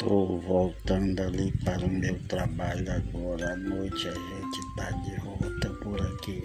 Estou voltando ali para o meu trabalho agora à noite. A gente está de volta por aqui.